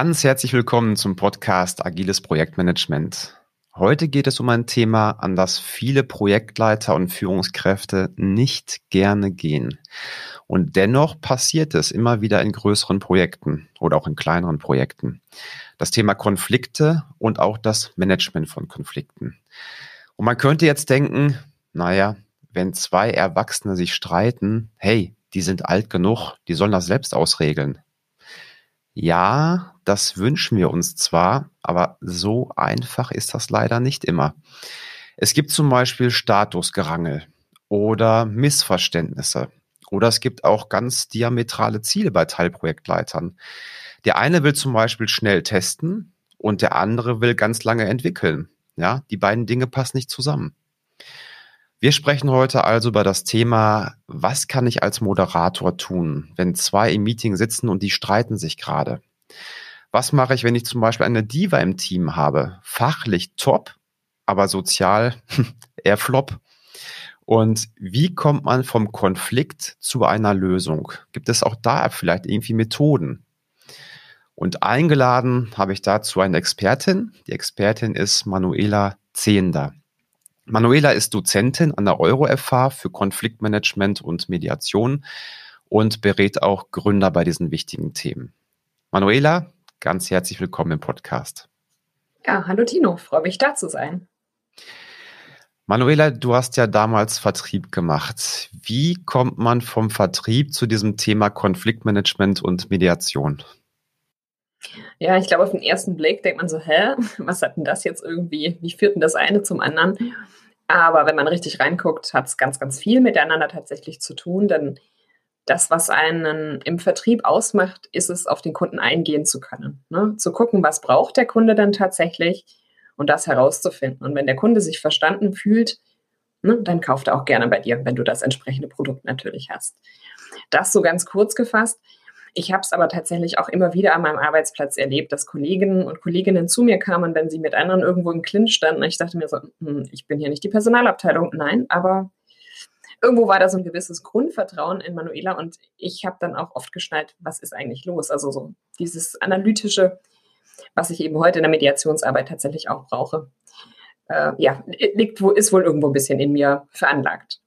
Ganz herzlich willkommen zum Podcast Agiles Projektmanagement. Heute geht es um ein Thema, an das viele Projektleiter und Führungskräfte nicht gerne gehen. Und dennoch passiert es immer wieder in größeren Projekten oder auch in kleineren Projekten. Das Thema Konflikte und auch das Management von Konflikten. Und man könnte jetzt denken, naja, wenn zwei Erwachsene sich streiten, hey, die sind alt genug, die sollen das selbst ausregeln. Ja, das wünschen wir uns zwar, aber so einfach ist das leider nicht immer. Es gibt zum Beispiel Statusgerangel oder Missverständnisse oder es gibt auch ganz diametrale Ziele bei Teilprojektleitern. Der eine will zum Beispiel schnell testen und der andere will ganz lange entwickeln. Ja, die beiden Dinge passen nicht zusammen. Wir sprechen heute also über das Thema, was kann ich als Moderator tun, wenn zwei im Meeting sitzen und die streiten sich gerade? Was mache ich, wenn ich zum Beispiel eine Diva im Team habe? Fachlich top, aber sozial eher flop. Und wie kommt man vom Konflikt zu einer Lösung? Gibt es auch da vielleicht irgendwie Methoden? Und eingeladen habe ich dazu eine Expertin. Die Expertin ist Manuela Zehnder. Manuela ist Dozentin an der EuroFH für Konfliktmanagement und Mediation und berät auch Gründer bei diesen wichtigen Themen. Manuela, ganz herzlich willkommen im Podcast. Ja, hallo Tino, freue mich da zu sein. Manuela, du hast ja damals Vertrieb gemacht. Wie kommt man vom Vertrieb zu diesem Thema Konfliktmanagement und Mediation? Ja, ich glaube, auf den ersten Blick denkt man so, hä, was hat denn das jetzt irgendwie, wie führt denn das eine zum anderen? Aber wenn man richtig reinguckt, hat es ganz, ganz viel miteinander tatsächlich zu tun, denn das, was einen im Vertrieb ausmacht, ist es, auf den Kunden eingehen zu können. Ne? Zu gucken, was braucht der Kunde dann tatsächlich und das herauszufinden. Und wenn der Kunde sich verstanden fühlt, ne, dann kauft er auch gerne bei dir, wenn du das entsprechende Produkt natürlich hast. Das so ganz kurz gefasst. Ich habe es aber tatsächlich auch immer wieder an meinem Arbeitsplatz erlebt, dass Kollegen und Kolleginnen zu mir kamen, wenn sie mit anderen irgendwo im Clinch standen. Ich dachte mir so, hm, ich bin hier nicht die Personalabteilung. Nein, aber irgendwo war da so ein gewisses Grundvertrauen in Manuela und ich habe dann auch oft geschnallt, was ist eigentlich los? Also so dieses analytische, was ich eben heute in der Mediationsarbeit tatsächlich auch brauche. Äh, ja, liegt, ist wohl irgendwo ein bisschen in mir veranlagt.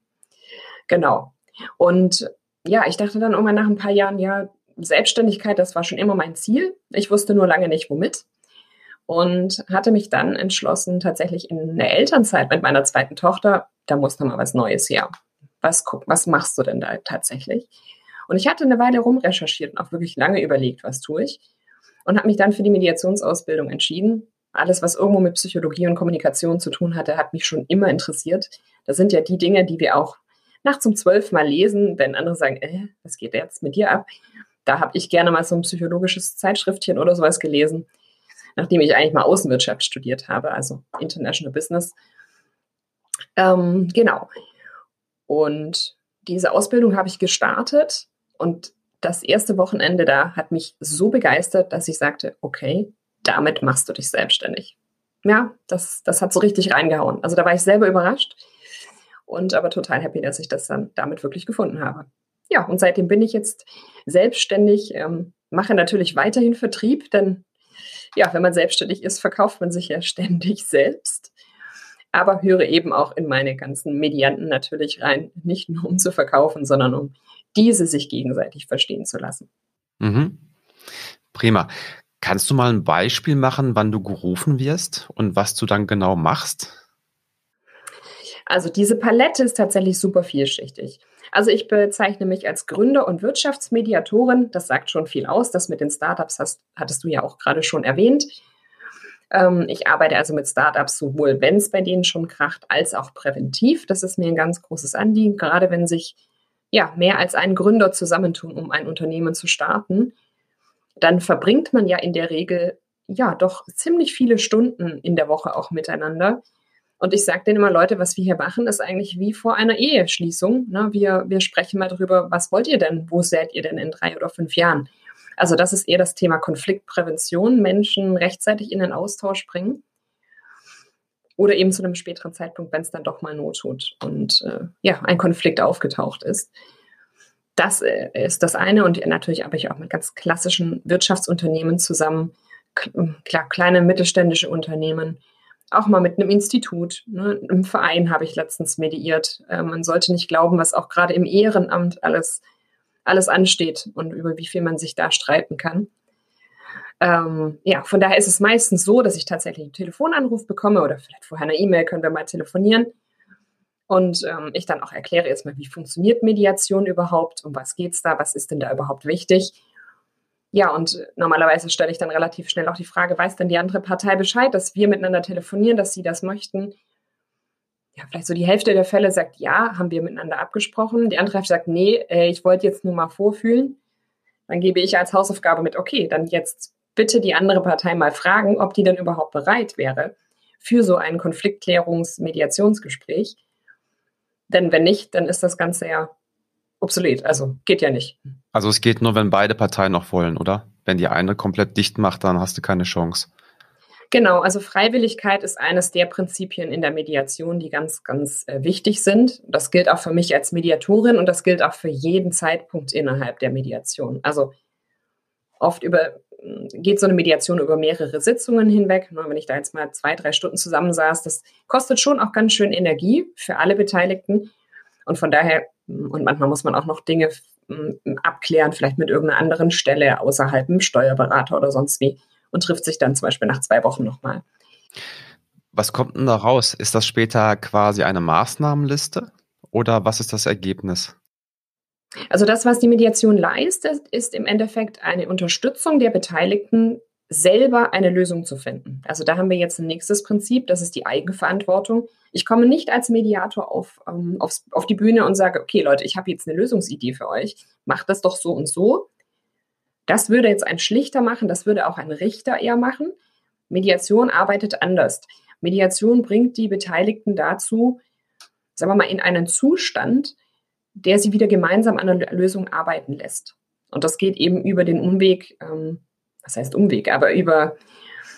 Genau. Und ja, ich dachte dann irgendwann nach ein paar Jahren, ja, Selbstständigkeit, das war schon immer mein Ziel. Ich wusste nur lange nicht, womit. Und hatte mich dann entschlossen, tatsächlich in der Elternzeit mit meiner zweiten Tochter, da musste mal was Neues her. Was, was machst du denn da tatsächlich? Und ich hatte eine Weile rumrecherchiert und auch wirklich lange überlegt, was tue ich. Und habe mich dann für die Mediationsausbildung entschieden. Alles, was irgendwo mit Psychologie und Kommunikation zu tun hatte, hat mich schon immer interessiert. Das sind ja die Dinge, die wir auch nachts um zwölf mal lesen, wenn andere sagen, äh, was geht jetzt mit dir ab? da habe ich gerne mal so ein psychologisches Zeitschriftchen oder sowas gelesen, nachdem ich eigentlich mal Außenwirtschaft studiert habe, also International Business. Ähm, genau. Und diese Ausbildung habe ich gestartet und das erste Wochenende da hat mich so begeistert, dass ich sagte, okay, damit machst du dich selbstständig. Ja, das, das hat so richtig reingehauen. Also da war ich selber überrascht und aber total happy, dass ich das dann damit wirklich gefunden habe ja, und seitdem bin ich jetzt selbstständig, ähm, mache natürlich weiterhin Vertrieb, denn ja, wenn man selbstständig ist, verkauft man sich ja ständig selbst. Aber höre eben auch in meine ganzen Medianten natürlich rein, nicht nur um zu verkaufen, sondern um diese sich gegenseitig verstehen zu lassen. Mhm. Prima. Kannst du mal ein Beispiel machen, wann du gerufen wirst und was du dann genau machst? Also diese Palette ist tatsächlich super vielschichtig. Also ich bezeichne mich als Gründer und Wirtschaftsmediatorin. Das sagt schon viel aus. Das mit den Startups hast, hattest du ja auch gerade schon erwähnt. Ähm, ich arbeite also mit Startups sowohl, wenn es bei denen schon kracht, als auch präventiv. Das ist mir ein ganz großes Anliegen, gerade wenn sich ja mehr als ein Gründer zusammentun, um ein Unternehmen zu starten. Dann verbringt man ja in der Regel ja doch ziemlich viele Stunden in der Woche auch miteinander. Und ich sage denen immer, Leute, was wir hier machen, ist eigentlich wie vor einer Eheschließung. Ne? Wir, wir sprechen mal darüber, was wollt ihr denn? Wo seid ihr denn in drei oder fünf Jahren? Also das ist eher das Thema Konfliktprävention, Menschen rechtzeitig in den Austausch bringen. Oder eben zu einem späteren Zeitpunkt, wenn es dann doch mal not tut und äh, ja, ein Konflikt aufgetaucht ist. das äh, ist das eine und natürlich arbeite ich auch mit ganz klassischen Wirtschaftsunternehmen zusammen, klar, kleine mittelständische Unternehmen, auch mal mit einem Institut, ne, einem Verein habe ich letztens mediiert. Äh, man sollte nicht glauben, was auch gerade im Ehrenamt alles, alles ansteht und über wie viel man sich da streiten kann. Ähm, ja, von daher ist es meistens so, dass ich tatsächlich einen Telefonanruf bekomme oder vielleicht vorher eine E-Mail, können wir mal telefonieren. Und ähm, ich dann auch erkläre erstmal, wie funktioniert Mediation überhaupt, um was geht es da, was ist denn da überhaupt wichtig. Ja, und normalerweise stelle ich dann relativ schnell auch die Frage, weiß denn die andere Partei Bescheid, dass wir miteinander telefonieren, dass sie das möchten? Ja, vielleicht so die Hälfte der Fälle sagt, ja, haben wir miteinander abgesprochen. Die andere Hälfte sagt, nee, äh, ich wollte jetzt nur mal vorfühlen. Dann gebe ich als Hausaufgabe mit, okay, dann jetzt bitte die andere Partei mal fragen, ob die denn überhaupt bereit wäre für so ein Konfliktklärungs-Mediationsgespräch. Denn wenn nicht, dann ist das Ganze ja obsolet. Also geht ja nicht. Also es geht nur, wenn beide Parteien noch wollen, oder? Wenn die eine komplett dicht macht, dann hast du keine Chance. Genau, also Freiwilligkeit ist eines der Prinzipien in der Mediation, die ganz, ganz äh, wichtig sind. Das gilt auch für mich als Mediatorin und das gilt auch für jeden Zeitpunkt innerhalb der Mediation. Also oft über, geht so eine Mediation über mehrere Sitzungen hinweg. Nur wenn ich da jetzt mal zwei, drei Stunden zusammensaß, das kostet schon auch ganz schön Energie für alle Beteiligten. Und von daher, und manchmal muss man auch noch Dinge abklären, vielleicht mit irgendeiner anderen Stelle außerhalb einem Steuerberater oder sonst wie und trifft sich dann zum Beispiel nach zwei Wochen nochmal. Was kommt denn da raus? Ist das später quasi eine Maßnahmenliste oder was ist das Ergebnis? Also das, was die Mediation leistet, ist im Endeffekt eine Unterstützung der Beteiligten, selber eine Lösung zu finden. Also da haben wir jetzt ein nächstes Prinzip, das ist die Eigenverantwortung. Ich komme nicht als Mediator auf, ähm, aufs, auf die Bühne und sage, okay Leute, ich habe jetzt eine Lösungsidee für euch, macht das doch so und so. Das würde jetzt ein Schlichter machen, das würde auch ein Richter eher machen. Mediation arbeitet anders. Mediation bringt die Beteiligten dazu, sagen wir mal, in einen Zustand, der sie wieder gemeinsam an einer Lösung arbeiten lässt. Und das geht eben über den Umweg, ähm, was heißt Umweg, aber über,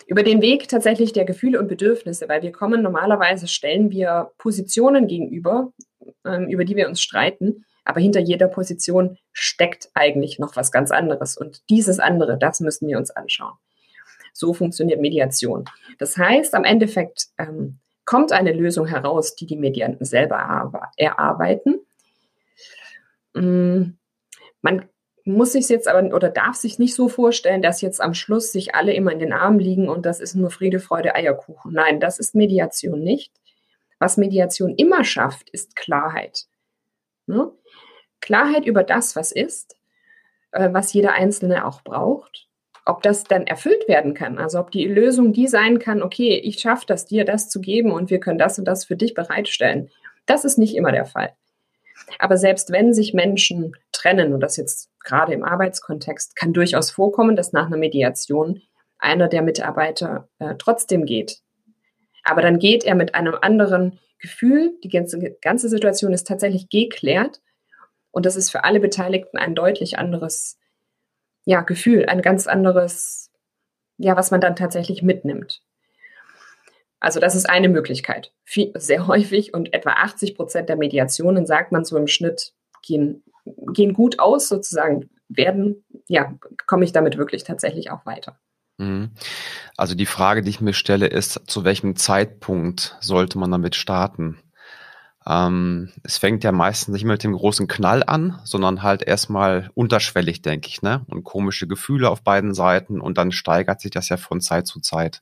über den Weg tatsächlich der Gefühle und Bedürfnisse, weil wir kommen normalerweise, stellen wir Positionen gegenüber, ähm, über die wir uns streiten, aber hinter jeder Position steckt eigentlich noch was ganz anderes. Und dieses andere, das müssen wir uns anschauen. So funktioniert Mediation. Das heißt, am Endeffekt ähm, kommt eine Lösung heraus, die die Medianten selber erarbeiten. Mm, man muss sich jetzt aber oder darf sich nicht so vorstellen, dass jetzt am Schluss sich alle immer in den Armen liegen und das ist nur Friede, Freude, Eierkuchen. Nein, das ist Mediation nicht. Was Mediation immer schafft, ist Klarheit. Ne? Klarheit über das, was ist, äh, was jeder Einzelne auch braucht. Ob das dann erfüllt werden kann, also ob die Lösung die sein kann, okay, ich schaffe das, dir das zu geben und wir können das und das für dich bereitstellen. Das ist nicht immer der Fall. Aber selbst wenn sich Menschen trennen, und das jetzt gerade im Arbeitskontext, kann durchaus vorkommen, dass nach einer Mediation einer der Mitarbeiter äh, trotzdem geht. Aber dann geht er mit einem anderen Gefühl, die ganze, ganze Situation ist tatsächlich geklärt und das ist für alle Beteiligten ein deutlich anderes ja, Gefühl, ein ganz anderes, ja, was man dann tatsächlich mitnimmt. Also das ist eine Möglichkeit. Sehr häufig und etwa 80 Prozent der Mediationen, sagt man so im Schnitt, gehen, gehen gut aus sozusagen, werden, ja, komme ich damit wirklich tatsächlich auch weiter. Mhm. Also die Frage, die ich mir stelle, ist, zu welchem Zeitpunkt sollte man damit starten? Ähm, es fängt ja meistens nicht mit dem großen Knall an, sondern halt erstmal unterschwellig, denke ich, ne? Und komische Gefühle auf beiden Seiten und dann steigert sich das ja von Zeit zu Zeit.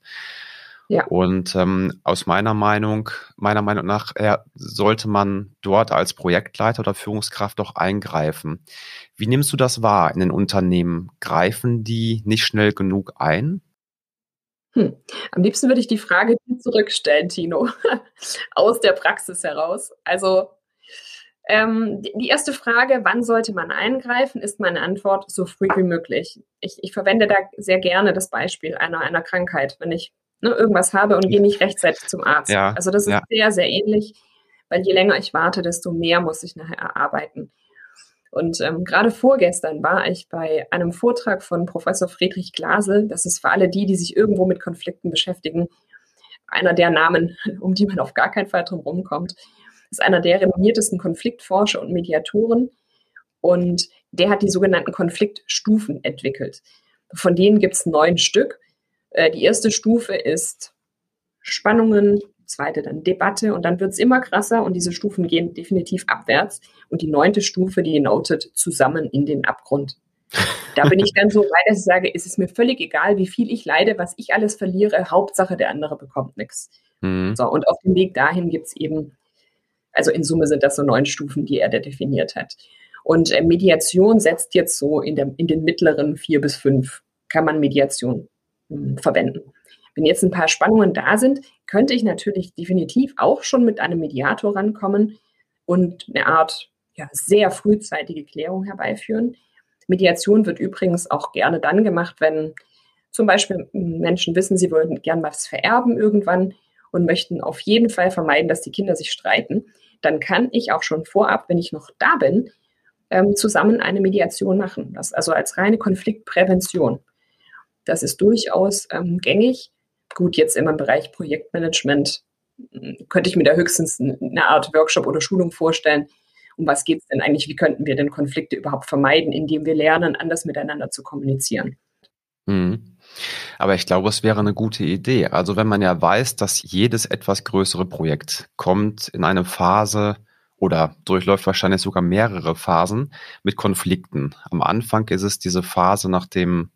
Ja. Und ähm, aus meiner Meinung, meiner Meinung nach, äh, sollte man dort als Projektleiter oder Führungskraft doch eingreifen. Wie nimmst du das wahr in den Unternehmen? Greifen die nicht schnell genug ein? Hm. Am liebsten würde ich die Frage zurückstellen, Tino, aus der Praxis heraus. Also ähm, die erste Frage, wann sollte man eingreifen, ist meine Antwort so früh wie möglich. Ich, ich verwende da sehr gerne das Beispiel einer, einer Krankheit. Wenn ich ne, irgendwas habe und gehe nicht rechtzeitig zum Arzt. Ja, also das ist ja. sehr, sehr ähnlich, weil je länger ich warte, desto mehr muss ich nachher erarbeiten. Und ähm, gerade vorgestern war ich bei einem Vortrag von Professor Friedrich Glasel. Das ist für alle die, die sich irgendwo mit Konflikten beschäftigen, einer der Namen, um die man auf gar keinen Fall drum rumkommt. Ist einer der renommiertesten Konfliktforscher und Mediatoren. Und der hat die sogenannten Konfliktstufen entwickelt. Von denen gibt es neun Stück. Äh, die erste Stufe ist Spannungen, zweite dann Debatte und dann wird es immer krasser und diese Stufen gehen definitiv abwärts. Und die neunte Stufe, die lautet zusammen in den Abgrund. Da bin ich dann so weit, dass ich sage, es ist mir völlig egal, wie viel ich leide, was ich alles verliere. Hauptsache, der andere bekommt nichts. Mhm. So, und auf dem Weg dahin gibt es eben, also in Summe sind das so neun Stufen, die er da definiert hat. Und äh, Mediation setzt jetzt so in, der, in den mittleren vier bis fünf, kann man Mediation mh, hm, verwenden. Wenn jetzt ein paar Spannungen da sind, könnte ich natürlich definitiv auch schon mit einem Mediator rankommen und eine Art ja, sehr frühzeitige Klärung herbeiführen. Mediation wird übrigens auch gerne dann gemacht, wenn zum Beispiel Menschen wissen, sie würden gern was vererben irgendwann und möchten auf jeden Fall vermeiden, dass die Kinder sich streiten. Dann kann ich auch schon vorab, wenn ich noch da bin, ähm, zusammen eine Mediation machen. Das also als reine Konfliktprävention. Das ist durchaus ähm, gängig. Gut, jetzt im Bereich Projektmanagement hm, könnte ich mir da höchstens eine Art Workshop oder Schulung vorstellen, um was geht es denn eigentlich, wie könnten wir denn Konflikte überhaupt vermeiden, indem wir lernen, anders miteinander zu kommunizieren. Mhm. Aber ich glaube, es wäre eine gute Idee. Also wenn man ja weiß, dass jedes etwas größere Projekt kommt in eine Phase oder durchläuft wahrscheinlich sogar mehrere Phasen mit Konflikten. Am Anfang ist es diese Phase nach dem,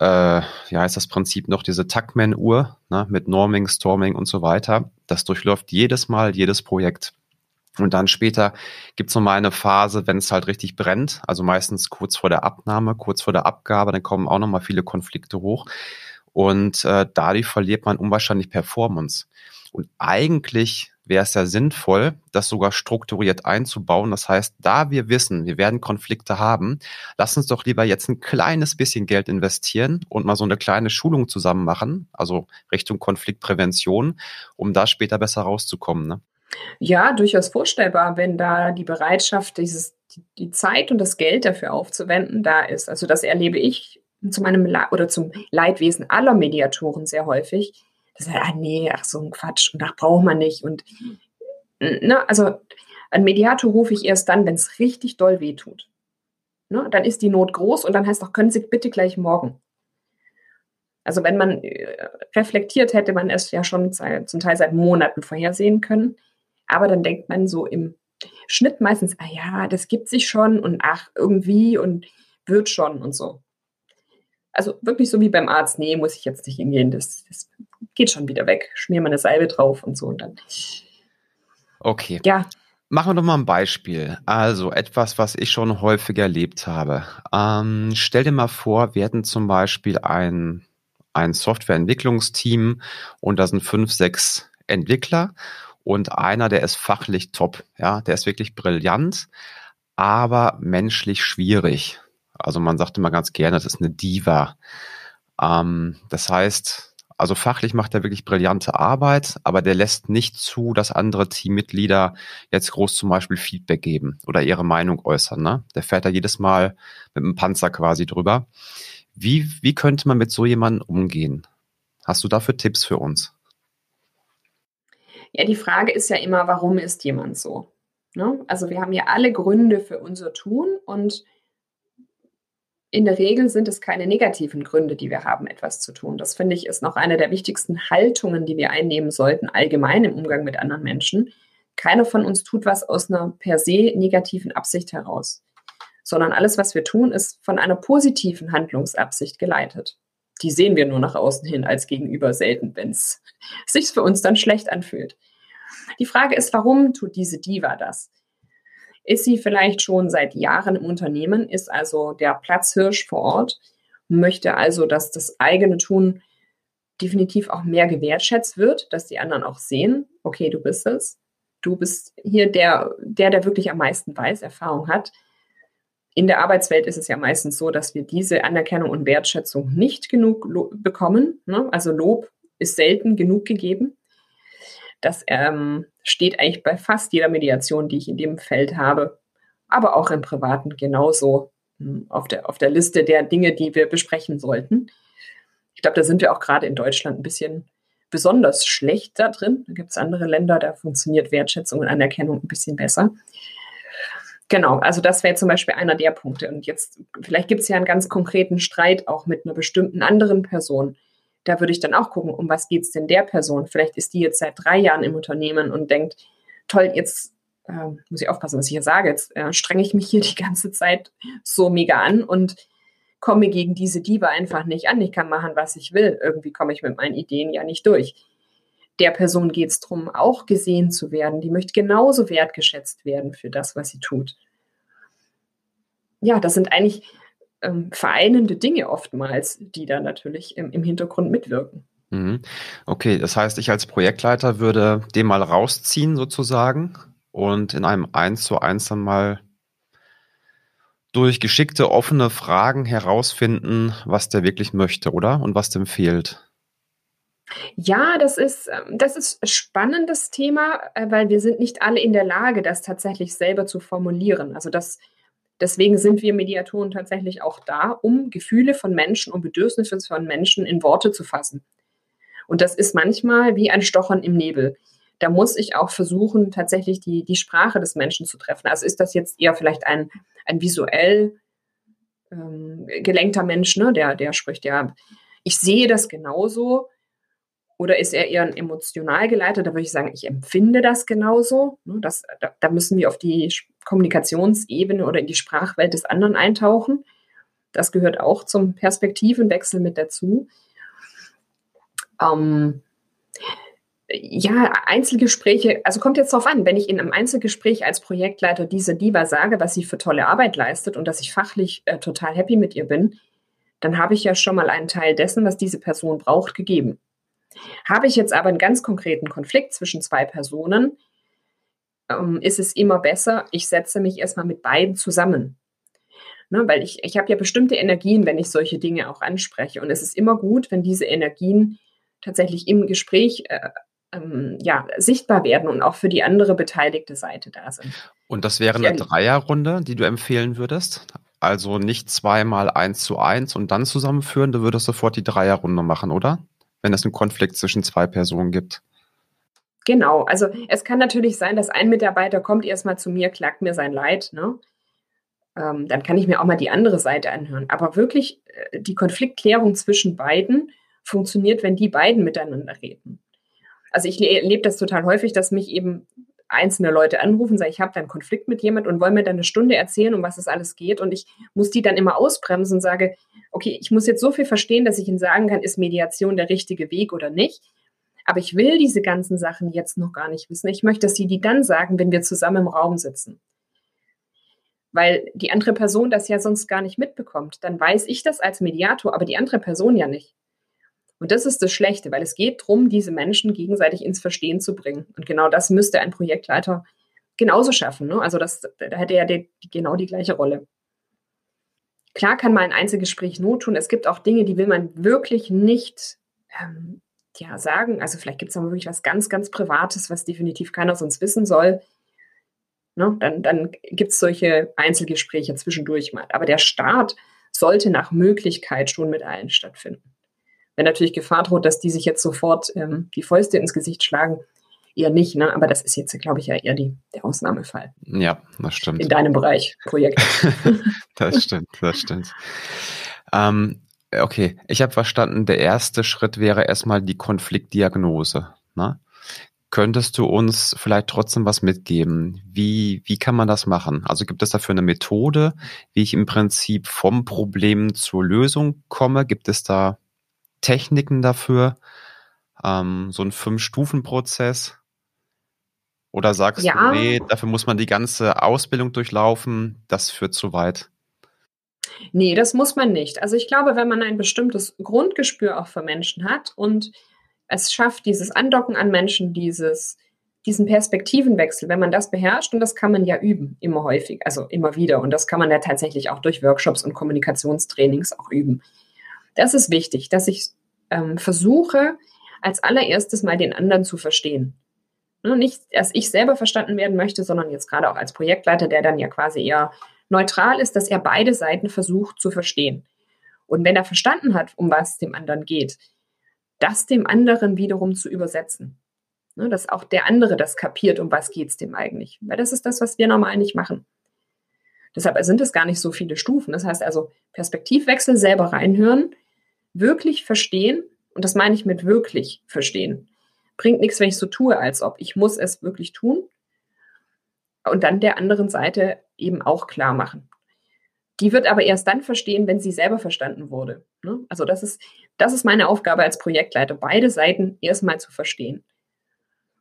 äh, ja, ist das Prinzip noch diese Tuckman-Uhr ne, mit Norming, Storming und so weiter. Das durchläuft jedes Mal jedes Projekt. Und dann später gibt's noch mal eine Phase, wenn es halt richtig brennt, also meistens kurz vor der Abnahme, kurz vor der Abgabe, dann kommen auch noch mal viele Konflikte hoch. Und äh, dadurch verliert man unwahrscheinlich Performance. Und eigentlich wäre es ja sinnvoll, das sogar strukturiert einzubauen. Das heißt, da wir wissen, wir werden Konflikte haben, lass uns doch lieber jetzt ein kleines bisschen Geld investieren und mal so eine kleine Schulung zusammen machen, also Richtung Konfliktprävention, um da später besser rauszukommen. Ne? Ja, durchaus vorstellbar, wenn da die Bereitschaft, dieses, die Zeit und das Geld dafür aufzuwenden, da ist. Also das erlebe ich zu meinem Le oder zum Leidwesen aller Mediatoren sehr häufig. Das ist, ah nee, ach so ein Quatsch und ach braucht man nicht. Und ne, also ein Mediator rufe ich erst dann, wenn es richtig doll wehtut. Ne, dann ist die Not groß und dann heißt auch, können Sie bitte gleich morgen. Also wenn man äh, reflektiert, hätte man es ja schon zum Teil seit Monaten vorhersehen können. Aber dann denkt man so im Schnitt meistens, ah ja, das gibt sich schon und ach, irgendwie und wird schon und so. Also wirklich so wie beim Arzt, nee, muss ich jetzt nicht hingehen, das, das geht schon wieder weg. Schmier mal eine Salbe drauf und so und dann. Okay. Ja. Machen wir doch mal ein Beispiel. Also etwas, was ich schon häufig erlebt habe. Ähm, stell dir mal vor, wir hätten zum Beispiel ein, ein Softwareentwicklungsteam und da sind fünf, sechs Entwickler und einer, der ist fachlich top, ja, der ist wirklich brillant, aber menschlich schwierig. Also man sagt immer ganz gerne, das ist eine Diva. Ähm, das heißt, also fachlich macht er wirklich brillante Arbeit, aber der lässt nicht zu, dass andere Teammitglieder jetzt groß zum Beispiel Feedback geben oder ihre Meinung äußern. Ne? Der fährt da jedes Mal mit einem Panzer quasi drüber. Wie, wie könnte man mit so jemandem umgehen? Hast du dafür Tipps für uns? Ja, die Frage ist ja immer, warum ist jemand so? Ne? Also wir haben ja alle Gründe für unser Tun und in der Regel sind es keine negativen Gründe, die wir haben, etwas zu tun. Das finde ich ist noch eine der wichtigsten Haltungen, die wir einnehmen sollten, allgemein im Umgang mit anderen Menschen. Keiner von uns tut was aus einer per se negativen Absicht heraus, sondern alles, was wir tun, ist von einer positiven Handlungsabsicht geleitet. Die sehen wir nur nach außen hin als Gegenüber selten, wenn es sich für uns dann schlecht anfühlt. Die Frage ist, warum tut diese Diva das? Ist sie vielleicht schon seit Jahren im Unternehmen, ist also der Platzhirsch vor Ort, möchte also, dass das eigene Tun definitiv auch mehr gewertschätzt wird, dass die anderen auch sehen, okay, du bist es. Du bist hier der, der, der wirklich am meisten weiß, Erfahrung hat. In der Arbeitswelt ist es ja meistens so, dass wir diese Anerkennung und Wertschätzung nicht genug bekommen. Ne? Also Lob ist selten genug gegeben. Das ähm, steht eigentlich bei fast jeder Mediation, die ich in dem Feld habe, aber auch im Privaten genauso hm, auf der, auf der Liste der Dinge, die wir besprechen sollten. Ich glaube, da sind wir auch gerade in Deutschland ein bisschen besonders schlecht da drin. Da gibt es andere Länder, da funktioniert Wertschätzung und Anerkennung ein bisschen besser. Genau, also das wäre zum Beispiel einer der Punkte. Und jetzt, vielleicht gibt es ja einen ganz konkreten Streit auch mit einer bestimmten anderen Person. Da würde ich dann auch gucken, um was geht es denn der Person? Vielleicht ist die jetzt seit drei Jahren im Unternehmen und denkt, toll, jetzt äh, muss ich aufpassen, was ich hier sage, jetzt äh, strenge ich mich hier die ganze Zeit so mega an und komme gegen diese Diebe einfach nicht an. Ich kann machen, was ich will. Irgendwie komme ich mit meinen Ideen ja nicht durch. Der Person geht es darum, auch gesehen zu werden. Die möchte genauso wertgeschätzt werden für das, was sie tut. Ja, das sind eigentlich ähm, vereinende Dinge oftmals, die da natürlich im, im Hintergrund mitwirken. Mhm. Okay, das heißt, ich als Projektleiter würde den mal rausziehen sozusagen und in einem Eins zu eins dann mal durch geschickte, offene Fragen herausfinden, was der wirklich möchte, oder? Und was dem fehlt. Ja, das ist, ähm, das ist ein spannendes Thema, äh, weil wir sind nicht alle in der Lage, das tatsächlich selber zu formulieren. Also das, deswegen sind wir Mediatoren tatsächlich auch da, um Gefühle von Menschen, um Bedürfnisse von Menschen in Worte zu fassen. Und das ist manchmal wie ein Stochern im Nebel. Da muss ich auch versuchen, tatsächlich die, die Sprache des Menschen zu treffen. Also ist das jetzt eher vielleicht ein, ein visuell ähm, gelenkter Mensch, ne? der, der spricht ja, ich sehe das genauso. Oder ist er eher ein emotional geleiteter? Da würde ich sagen, ich empfinde das genauso. Ne? Das, da, da müssen wir auf die Kommunikationsebene oder in die Sprachwelt des anderen eintauchen. Das gehört auch zum Perspektivenwechsel mit dazu. Ähm, ja, Einzelgespräche, also kommt jetzt darauf an, wenn ich in einem Einzelgespräch als Projektleiter diese Diva sage, was sie für tolle Arbeit leistet und dass ich fachlich äh, total happy mit ihr bin, dann habe ich ja schon mal einen Teil dessen, was diese Person braucht, gegeben. Habe ich jetzt aber einen ganz konkreten Konflikt zwischen zwei Personen, ähm, ist es immer besser, ich setze mich erstmal mit beiden zusammen. Ne, weil ich, ich habe ja bestimmte Energien, wenn ich solche Dinge auch anspreche. Und es ist immer gut, wenn diese Energien tatsächlich im Gespräch äh, ähm, ja, sichtbar werden und auch für die andere beteiligte Seite da sind. Und das wäre eine Dreierrunde, die du empfehlen würdest? Also nicht zweimal eins zu eins und dann zusammenführen, du würdest sofort die Dreierrunde machen, oder? Wenn es einen Konflikt zwischen zwei Personen gibt. Genau, also es kann natürlich sein, dass ein Mitarbeiter kommt erstmal zu mir, klagt mir sein Leid, ne? Ähm, dann kann ich mir auch mal die andere Seite anhören. Aber wirklich äh, die Konfliktklärung zwischen beiden funktioniert, wenn die beiden miteinander reden also ich erlebe das total häufig, dass mich eben einzelne Leute anrufen, sagen, ich habe da einen Konflikt mit jemand und wollen mir dann eine Stunde erzählen, um was es alles geht. Und ich muss die dann immer ausbremsen und sage, okay, ich muss jetzt so viel verstehen, dass ich ihnen sagen kann, ist Mediation der richtige Weg oder nicht. Aber ich will diese ganzen Sachen jetzt noch gar nicht wissen. Ich möchte, dass sie die dann sagen, wenn wir zusammen im Raum sitzen. Weil die andere Person das ja sonst gar nicht mitbekommt. Dann weiß ich das als Mediator, aber die andere Person ja nicht. Und das ist das Schlechte, weil es geht darum, diese Menschen gegenseitig ins Verstehen zu bringen. Und genau das müsste ein Projektleiter genauso schaffen. Ne? Also das, da hätte er die, genau die gleiche Rolle. Klar kann mal ein Einzelgespräch not tun. Es gibt auch Dinge, die will man wirklich nicht ähm, ja, sagen. Also vielleicht gibt es aber wirklich was ganz, ganz Privates, was definitiv keiner sonst wissen soll. Ne? Dann, dann gibt es solche Einzelgespräche zwischendurch mal. Aber der Start sollte nach Möglichkeit schon mit allen stattfinden. Wenn natürlich Gefahr droht, dass die sich jetzt sofort ähm, die Fäuste ins Gesicht schlagen, eher nicht, ne? Aber das ist jetzt, glaube ich, ja eher die, der Ausnahmefall. Ja, das stimmt. In deinem Bereich, Projekt. das stimmt, das stimmt. Ähm, okay, ich habe verstanden, der erste Schritt wäre erstmal die Konfliktdiagnose. Ne? Könntest du uns vielleicht trotzdem was mitgeben? Wie, wie kann man das machen? Also gibt es dafür eine Methode, wie ich im Prinzip vom Problem zur Lösung komme? Gibt es da Techniken dafür? Ähm, so ein Fünf-Stufen-Prozess? Oder sagst ja. du, nee, dafür muss man die ganze Ausbildung durchlaufen, das führt zu weit? Nee, das muss man nicht. Also ich glaube, wenn man ein bestimmtes Grundgespür auch für Menschen hat und es schafft, dieses Andocken an Menschen, dieses, diesen Perspektivenwechsel, wenn man das beherrscht, und das kann man ja üben, immer häufig, also immer wieder. Und das kann man ja tatsächlich auch durch Workshops und Kommunikationstrainings auch üben. Das ist wichtig, dass ich ähm, versuche, als allererstes mal den anderen zu verstehen. Ne, nicht, dass ich selber verstanden werden möchte, sondern jetzt gerade auch als Projektleiter, der dann ja quasi eher neutral ist, dass er beide Seiten versucht zu verstehen. Und wenn er verstanden hat, um was dem anderen geht, das dem anderen wiederum zu übersetzen. Ne, dass auch der andere das kapiert, um was geht es dem eigentlich. Weil das ist das, was wir normal nicht machen. Deshalb sind es gar nicht so viele Stufen. Das heißt also Perspektivwechsel, selber reinhören, wirklich verstehen, und das meine ich mit wirklich verstehen. Bringt nichts, wenn ich so tue, als ob. Ich muss es wirklich tun. Und dann der anderen Seite eben auch klar machen. Die wird aber erst dann verstehen, wenn sie selber verstanden wurde. Ne? Also das ist, das ist meine Aufgabe als Projektleiter, beide Seiten erstmal zu verstehen.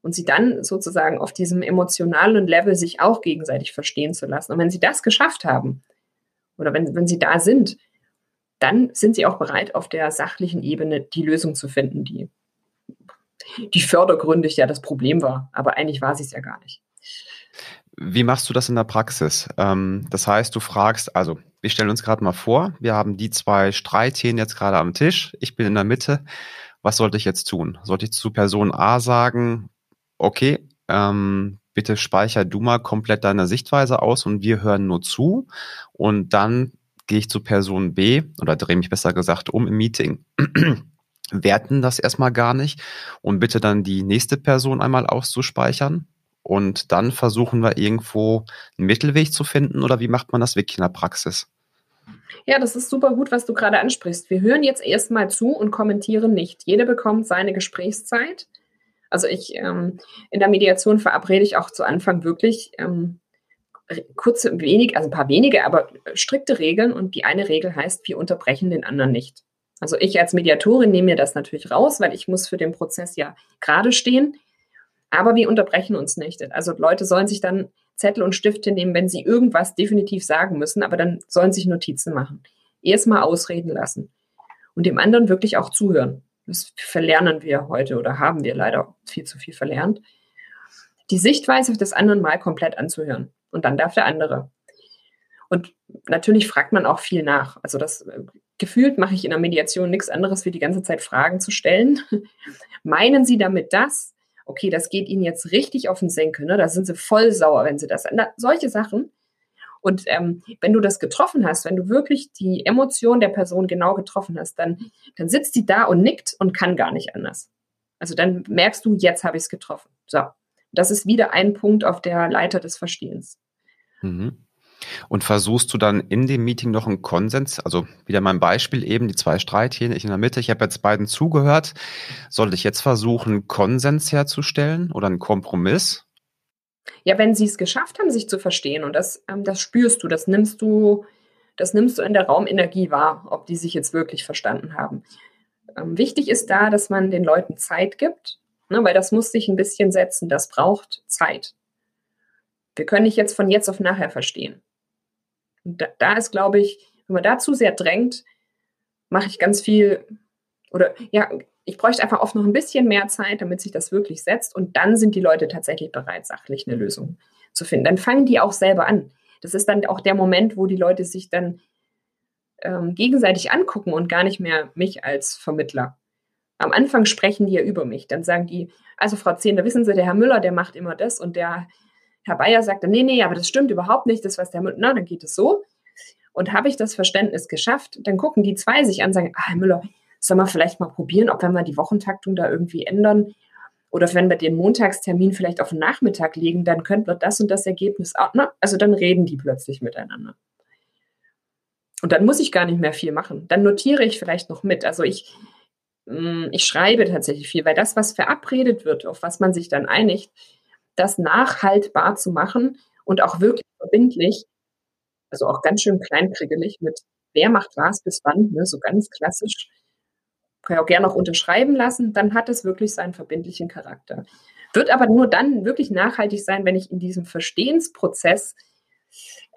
Und sie dann sozusagen auf diesem emotionalen Level sich auch gegenseitig verstehen zu lassen. Und wenn sie das geschafft haben, oder wenn, wenn sie da sind, dann sind sie auch bereit, auf der sachlichen Ebene die Lösung zu finden, die, die fördergründig ja das Problem war. Aber eigentlich war sie es ja gar nicht. Wie machst du das in der Praxis? Ähm, das heißt, du fragst, also wir stellen uns gerade mal vor, wir haben die zwei Streithähne jetzt gerade am Tisch, ich bin in der Mitte. Was sollte ich jetzt tun? Sollte ich zu Person A sagen, okay, ähm, bitte speicher du mal komplett deine Sichtweise aus und wir hören nur zu und dann gehe ich zu Person B oder drehe mich besser gesagt um im Meeting. werten das erstmal gar nicht und bitte dann die nächste Person einmal auszuspeichern und dann versuchen wir irgendwo einen Mittelweg zu finden oder wie macht man das wirklich in der Praxis? Ja, das ist super gut, was du gerade ansprichst. Wir hören jetzt erstmal zu und kommentieren nicht. Jeder bekommt seine Gesprächszeit. Also ich ähm, in der Mediation verabrede ich auch zu Anfang wirklich ähm, kurze, wenig, also ein paar wenige, aber strikte Regeln und die eine Regel heißt, wir unterbrechen den anderen nicht. Also ich als Mediatorin nehme mir das natürlich raus, weil ich muss für den Prozess ja gerade stehen. Aber wir unterbrechen uns nicht. Also Leute sollen sich dann Zettel und Stifte nehmen, wenn sie irgendwas definitiv sagen müssen, aber dann sollen sich Notizen machen. Erstmal ausreden lassen und dem anderen wirklich auch zuhören. Das verlernen wir heute oder haben wir leider viel zu viel verlernt. Die Sichtweise des anderen mal komplett anzuhören und dann darf der andere. Und natürlich fragt man auch viel nach. Also das äh, gefühlt mache ich in der Mediation nichts anderes, wie die ganze Zeit Fragen zu stellen. Meinen Sie damit das? Okay, das geht ihnen jetzt richtig auf den Senkel, ne? da sind sie voll sauer, wenn sie das, na, solche Sachen. Und ähm, wenn du das getroffen hast, wenn du wirklich die Emotion der Person genau getroffen hast, dann, dann sitzt die da und nickt und kann gar nicht anders. Also dann merkst du, jetzt habe ich es getroffen. So, das ist wieder ein Punkt auf der Leiter des Verstehens. Mhm. Und versuchst du dann in dem Meeting noch einen Konsens, also wieder mein Beispiel eben, die zwei Streithähne, ich in der Mitte, ich habe jetzt beiden zugehört. Sollte ich jetzt versuchen, Konsens herzustellen oder einen Kompromiss? Ja, wenn sie es geschafft haben, sich zu verstehen, und das, ähm, das spürst du, das nimmst du, das nimmst du in der Raumenergie wahr, ob die sich jetzt wirklich verstanden haben. Ähm, wichtig ist da, dass man den Leuten Zeit gibt, ne, weil das muss sich ein bisschen setzen, das braucht Zeit. Wir können nicht jetzt von jetzt auf nachher verstehen. Und da, da ist, glaube ich, wenn man da zu sehr drängt, mache ich ganz viel oder ja, ich bräuchte einfach oft noch ein bisschen mehr Zeit, damit sich das wirklich setzt und dann sind die Leute tatsächlich bereit, sachlich eine Lösung zu finden. Dann fangen die auch selber an. Das ist dann auch der Moment, wo die Leute sich dann ähm, gegenseitig angucken und gar nicht mehr mich als Vermittler. Am Anfang sprechen die ja über mich. Dann sagen die, also Frau Zehn, wissen Sie, der Herr Müller, der macht immer das und der Herr Bayer sagte, nee, nee, aber das stimmt überhaupt nicht, das was der Müller, na, dann geht es so. Und habe ich das Verständnis geschafft, dann gucken die zwei sich an und sagen, ah, Herr Müller, sollen wir vielleicht mal probieren, ob wenn wir die Wochentaktung da irgendwie ändern oder wenn wir den Montagstermin vielleicht auf den Nachmittag legen, dann könnten wir das und das Ergebnis auch, na, also dann reden die plötzlich miteinander. Und dann muss ich gar nicht mehr viel machen. Dann notiere ich vielleicht noch mit. Also ich, mm, ich schreibe tatsächlich viel, weil das, was verabredet wird, auf was man sich dann einigt, das nachhaltbar zu machen und auch wirklich verbindlich, also auch ganz schön kleinkriegelig mit wer macht was bis wann, ne, so ganz klassisch. Kann ich auch gerne noch unterschreiben lassen, dann hat es wirklich seinen verbindlichen Charakter. Wird aber nur dann wirklich nachhaltig sein, wenn ich in diesem Verstehensprozess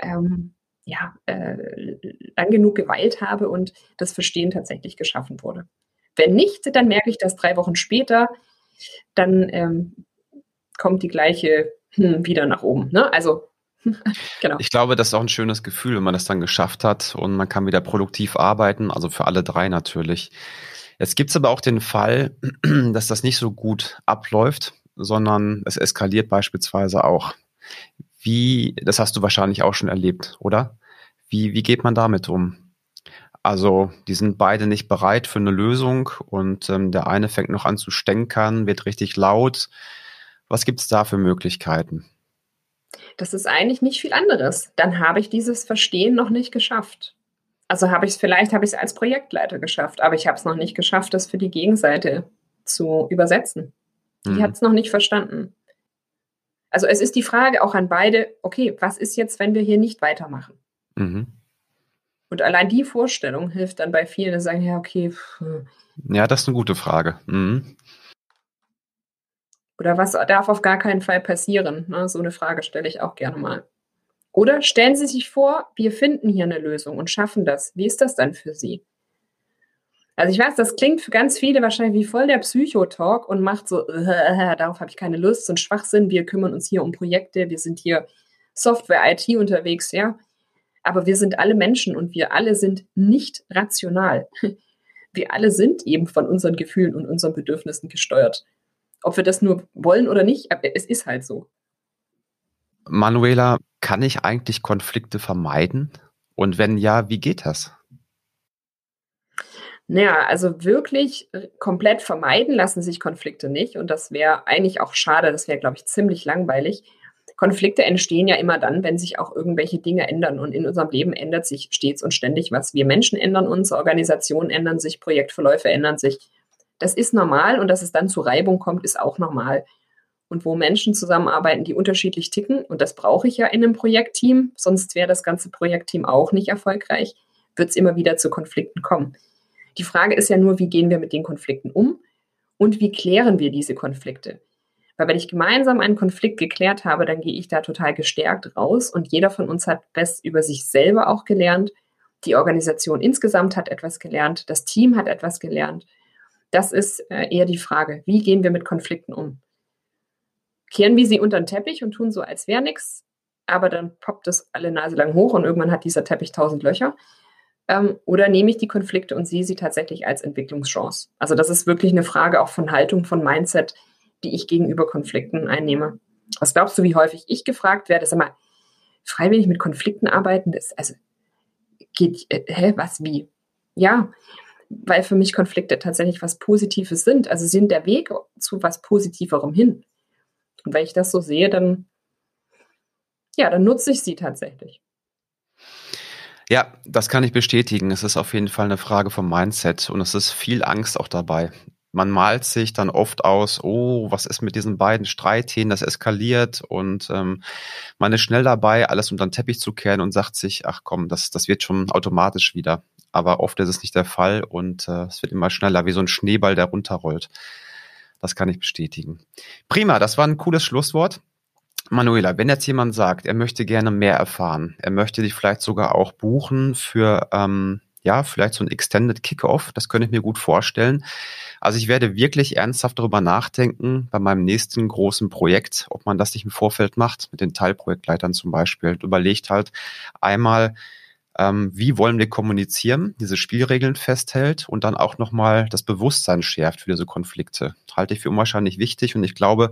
ähm, ja, äh, lang genug geweilt habe und das Verstehen tatsächlich geschaffen wurde. Wenn nicht, dann merke ich das drei Wochen später, dann ähm, kommt die gleiche hm, wieder nach oben. Ne? Also genau. Ich glaube, das ist auch ein schönes Gefühl, wenn man das dann geschafft hat und man kann wieder produktiv arbeiten, also für alle drei natürlich. Jetzt gibt es aber auch den Fall, dass das nicht so gut abläuft, sondern es eskaliert beispielsweise auch. Wie, das hast du wahrscheinlich auch schon erlebt, oder? Wie, wie geht man damit um? Also, die sind beide nicht bereit für eine Lösung und ähm, der eine fängt noch an zu stänkern, wird richtig laut was gibt es da für Möglichkeiten? Das ist eigentlich nicht viel anderes. Dann habe ich dieses Verstehen noch nicht geschafft. Also habe ich es vielleicht habe ich es als Projektleiter geschafft, aber ich habe es noch nicht geschafft, das für die Gegenseite zu übersetzen. Die mhm. hat es noch nicht verstanden. Also es ist die Frage auch an beide, okay, was ist jetzt, wenn wir hier nicht weitermachen? Mhm. Und allein die Vorstellung hilft dann bei vielen, die sagen, ja, okay. Pff. Ja, das ist eine gute Frage. Mhm. Oder was darf auf gar keinen Fall passieren? Ne? So eine Frage stelle ich auch gerne mal. Oder stellen Sie sich vor, wir finden hier eine Lösung und schaffen das. Wie ist das dann für Sie? Also ich weiß, das klingt für ganz viele wahrscheinlich wie voll der Psychotalk und macht so, äh, darauf habe ich keine Lust, so ein Schwachsinn. Wir kümmern uns hier um Projekte, wir sind hier Software, IT unterwegs, ja. Aber wir sind alle Menschen und wir alle sind nicht rational. Wir alle sind eben von unseren Gefühlen und unseren Bedürfnissen gesteuert. Ob wir das nur wollen oder nicht, es ist halt so. Manuela, kann ich eigentlich Konflikte vermeiden? Und wenn ja, wie geht das? Naja, also wirklich komplett vermeiden lassen sich Konflikte nicht. Und das wäre eigentlich auch schade. Das wäre, glaube ich, ziemlich langweilig. Konflikte entstehen ja immer dann, wenn sich auch irgendwelche Dinge ändern. Und in unserem Leben ändert sich stets und ständig was. Wir Menschen ändern uns, Organisationen ändern sich, Projektverläufe ändern sich. Das ist normal und dass es dann zu Reibung kommt, ist auch normal. Und wo Menschen zusammenarbeiten, die unterschiedlich ticken, und das brauche ich ja in einem Projektteam, sonst wäre das ganze Projektteam auch nicht erfolgreich, wird es immer wieder zu Konflikten kommen. Die Frage ist ja nur, wie gehen wir mit den Konflikten um und wie klären wir diese Konflikte? Weil wenn ich gemeinsam einen Konflikt geklärt habe, dann gehe ich da total gestärkt raus und jeder von uns hat best über sich selber auch gelernt. Die Organisation insgesamt hat etwas gelernt, das Team hat etwas gelernt. Das ist äh, eher die Frage, wie gehen wir mit Konflikten um? Kehren wir sie unter den Teppich und tun so, als wäre nichts, aber dann poppt es alle Nase lang hoch und irgendwann hat dieser Teppich tausend Löcher. Ähm, oder nehme ich die Konflikte und sehe sie tatsächlich als Entwicklungschance? Also das ist wirklich eine Frage auch von Haltung, von Mindset die ich gegenüber Konflikten einnehme. Was glaubst du, wie häufig ich gefragt werde? Sag mal, freiwillig mit Konflikten arbeiten, das, also geht, äh, hä, was, wie? Ja, weil für mich Konflikte tatsächlich was Positives sind. Also sind der Weg zu was Positiverem hin. Und wenn ich das so sehe, dann, ja, dann nutze ich sie tatsächlich. Ja, das kann ich bestätigen. Es ist auf jeden Fall eine Frage vom Mindset und es ist viel Angst auch dabei man malt sich dann oft aus, oh, was ist mit diesen beiden Streitthemen, das eskaliert und ähm, man ist schnell dabei, alles unter den Teppich zu kehren und sagt sich, ach komm, das, das wird schon automatisch wieder. Aber oft ist es nicht der Fall und äh, es wird immer schneller, wie so ein Schneeball, der runterrollt. Das kann ich bestätigen. Prima, das war ein cooles Schlusswort. Manuela, wenn jetzt jemand sagt, er möchte gerne mehr erfahren, er möchte dich vielleicht sogar auch buchen für ähm, ja, vielleicht so ein Extended Kickoff, das könnte ich mir gut vorstellen. Also ich werde wirklich ernsthaft darüber nachdenken, bei meinem nächsten großen Projekt, ob man das nicht im Vorfeld macht, mit den Teilprojektleitern zum Beispiel. Überlegt halt einmal, ähm, wie wollen wir kommunizieren, diese Spielregeln festhält und dann auch nochmal das Bewusstsein schärft für diese Konflikte. Halte ich für unwahrscheinlich wichtig und ich glaube,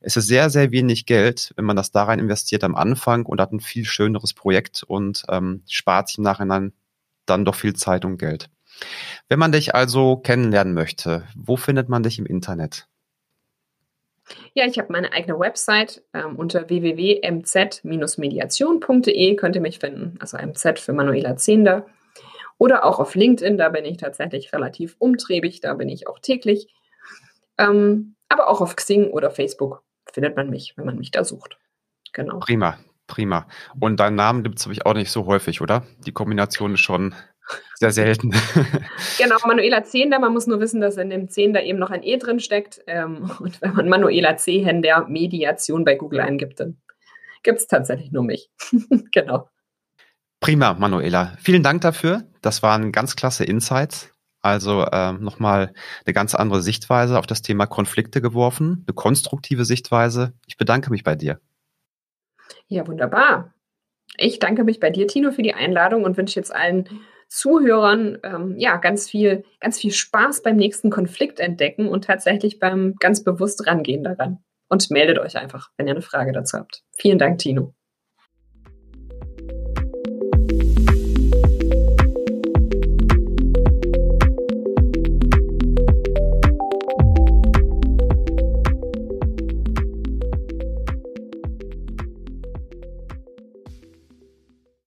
es ist sehr, sehr wenig Geld, wenn man das da rein investiert am Anfang und hat ein viel schöneres Projekt und ähm, spart sich im Nachhinein dann doch viel Zeit und Geld. Wenn man dich also kennenlernen möchte, wo findet man dich im Internet? Ja, ich habe meine eigene Website ähm, unter www.mz-mediation.de könnt ihr mich finden, also MZ für Manuela Zehnder. Oder auch auf LinkedIn, da bin ich tatsächlich relativ umtriebig, da bin ich auch täglich. Ähm, aber auch auf Xing oder Facebook findet man mich, wenn man mich da sucht. Genau. Prima. Prima. Und deinen Namen gibt es, auch nicht so häufig, oder? Die Kombination ist schon sehr selten. genau, Manuela Zehnder. Man muss nur wissen, dass in dem Zehnder eben noch ein E drin steckt. Ähm, und wenn man Manuela Zehender Mediation bei Google eingibt, dann gibt es tatsächlich nur mich. genau. Prima, Manuela. Vielen Dank dafür. Das waren ganz klasse Insights. Also äh, nochmal eine ganz andere Sichtweise auf das Thema Konflikte geworfen, eine konstruktive Sichtweise. Ich bedanke mich bei dir. Ja, wunderbar. Ich danke mich bei dir, Tino, für die Einladung und wünsche jetzt allen Zuhörern ähm, ja ganz viel, ganz viel Spaß beim nächsten Konflikt entdecken und tatsächlich beim ganz bewusst rangehen daran. Und meldet euch einfach, wenn ihr eine Frage dazu habt. Vielen Dank, Tino.